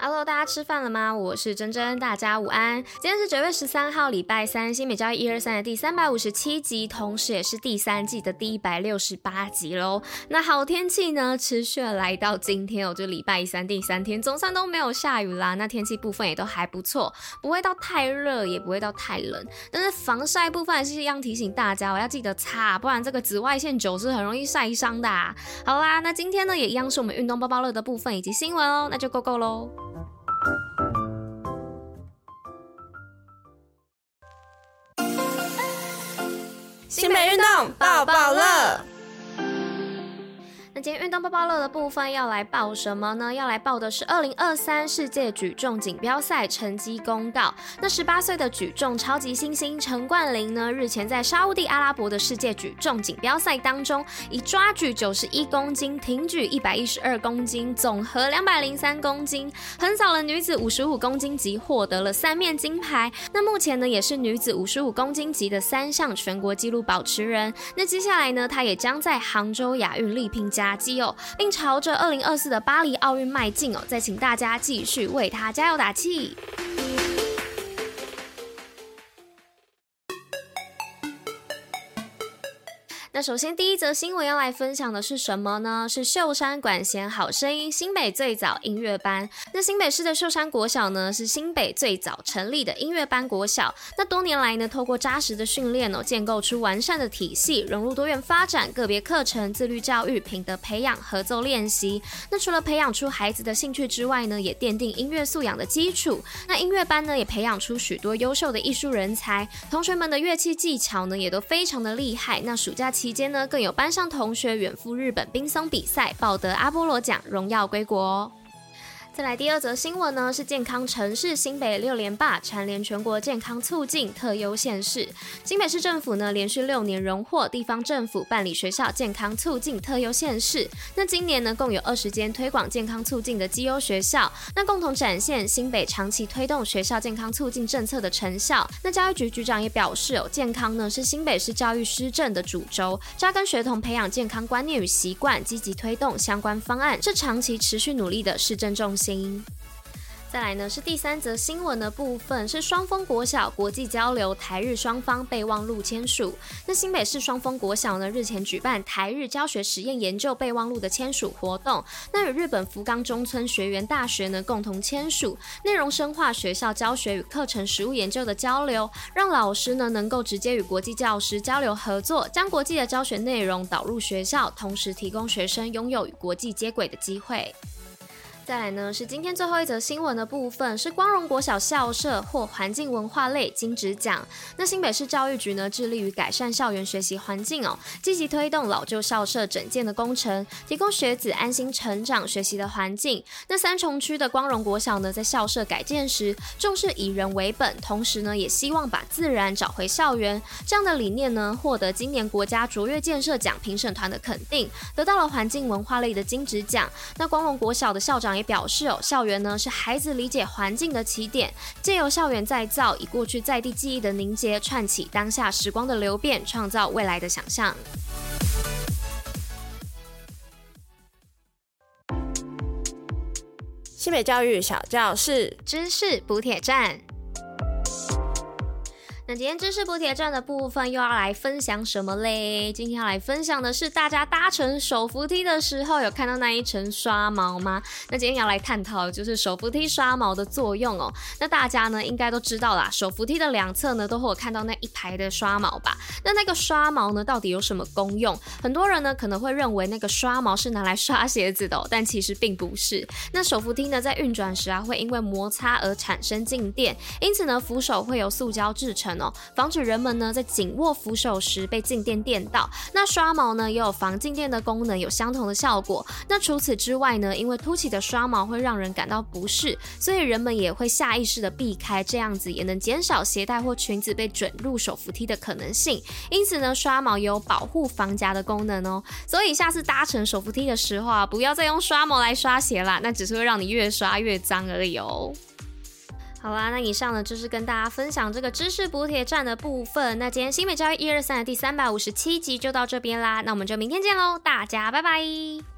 Hello，大家吃饭了吗？我是珍珍，大家午安。今天是九月十三号，礼拜三，新美教育一二三的第三百五十七集，同时也是第三季的第一百六十八集喽。那好天气呢，持续来到今天哦，就礼拜三第三天，总算都没有下雨啦。那天气部分也都还不错，不会到太热，也不会到太冷。但是防晒部分还是一样提醒大家，我要记得擦，不然这个紫外线久是很容易晒伤的啊。好啦，那今天呢也一样是我们运动包包乐的部分以及新闻哦，那就够够喽。新美运动抱抱运动报报乐的部分要来报什么呢？要来报的是二零二三世界举重锦标赛成绩公告。那十八岁的举重超级新星陈冠霖呢，日前在沙乌地阿拉伯的世界举重锦标赛当中，以抓举九十一公斤、挺举一百一十二公斤、总和两百零三公斤，横扫了女子五十五公斤级，获得了三面金牌。那目前呢，也是女子五十五公斤级的三项全国纪录保持人。那接下来呢，她也将在杭州亚运力拼加。基哦，并朝着二零二四的巴黎奥运迈进哦！再请大家继续为他加油打气。那首先第一则新闻要来分享的是什么呢？是秀山管弦好声音新北最早音乐班。那新北市的秀山国小呢，是新北最早成立的音乐班国小。那多年来呢，透过扎实的训练哦，建构出完善的体系，融入多元发展、个别课程、自律教育、品德培养、合奏练习。那除了培养出孩子的兴趣之外呢，也奠定音乐素养的基础。那音乐班呢，也培养出许多优秀的艺术人才，同学们的乐器技巧呢，也都非常的厉害。那暑假期期间呢，更有班上同学远赴日本冰松比赛，抱得阿波罗奖，荣耀归国哦。再来第二则新闻呢，是健康城市新北六连霸，蝉联全国健康促进特优县市。新北市政府呢，连续六年荣获地方政府办理学校健康促进特优县市。那今年呢，共有二十间推广健康促进的绩优学校，那共同展现新北长期推动学校健康促进政策的成效。那教育局局长也表示，哦，健康呢是新北市教育施政的主轴，扎根学童培养健康观念与习惯，积极推动相关方案，是长期持续努力的市政重心。再来呢，是第三则新闻的部分，是双峰国小国际交流台日双方备忘录签署。那新北市双峰国小呢，日前举办台日教学实验研究备忘录的签署活动，那与日本福冈中村学园大学呢共同签署，内容深化学校教学与课程实务研究的交流，让老师呢能够直接与国际教师交流合作，将国际的教学内容导入学校，同时提供学生拥有与国际接轨的机会。再来呢，是今天最后一则新闻的部分，是光荣国小校舍获环境文化类金质奖。那新北市教育局呢，致力于改善校园学习环境哦，积极推动老旧校舍整建的工程，提供学子安心成长学习的环境。那三重区的光荣国小呢，在校舍改建时，重视以人为本，同时呢，也希望把自然找回校园。这样的理念呢，获得今年国家卓越建设奖评审团的肯定，得到了环境文化类的金质奖。那光荣国小的校长也表示哦，校园呢是孩子理解环境的起点，借由校园再造，以过去在地记忆的凝结，串起当下时光的流变，创造未来的想象。新北教育小教室，知识补铁站。那今天知识补铁站的部分又要来分享什么嘞？今天要来分享的是大家搭乘手扶梯的时候有看到那一层刷毛吗？那今天要来探讨的就是手扶梯刷毛的作用哦。那大家呢应该都知道啦，手扶梯的两侧呢都会有看到那一排的刷毛吧？那那个刷毛呢到底有什么功用？很多人呢可能会认为那个刷毛是拿来刷鞋子的哦，但其实并不是。那手扶梯呢在运转时啊会因为摩擦而产生静电，因此呢扶手会由塑胶制成。防止人们呢在紧握扶手时被静电电到。那刷毛呢也有防静电的功能，有相同的效果。那除此之外呢，因为凸起的刷毛会让人感到不适，所以人们也会下意识的避开，这样子也能减少鞋带或裙子被卷入手扶梯的可能性。因此呢，刷毛也有保护防夹的功能哦。所以下次搭乘手扶梯的时候啊，不要再用刷毛来刷鞋啦，那只是会让你越刷越脏而已哦。好啦，那以上呢就是跟大家分享这个知识补铁站的部分。那今天新美教育一二三的第三百五十七集就到这边啦，那我们就明天见喽，大家拜拜。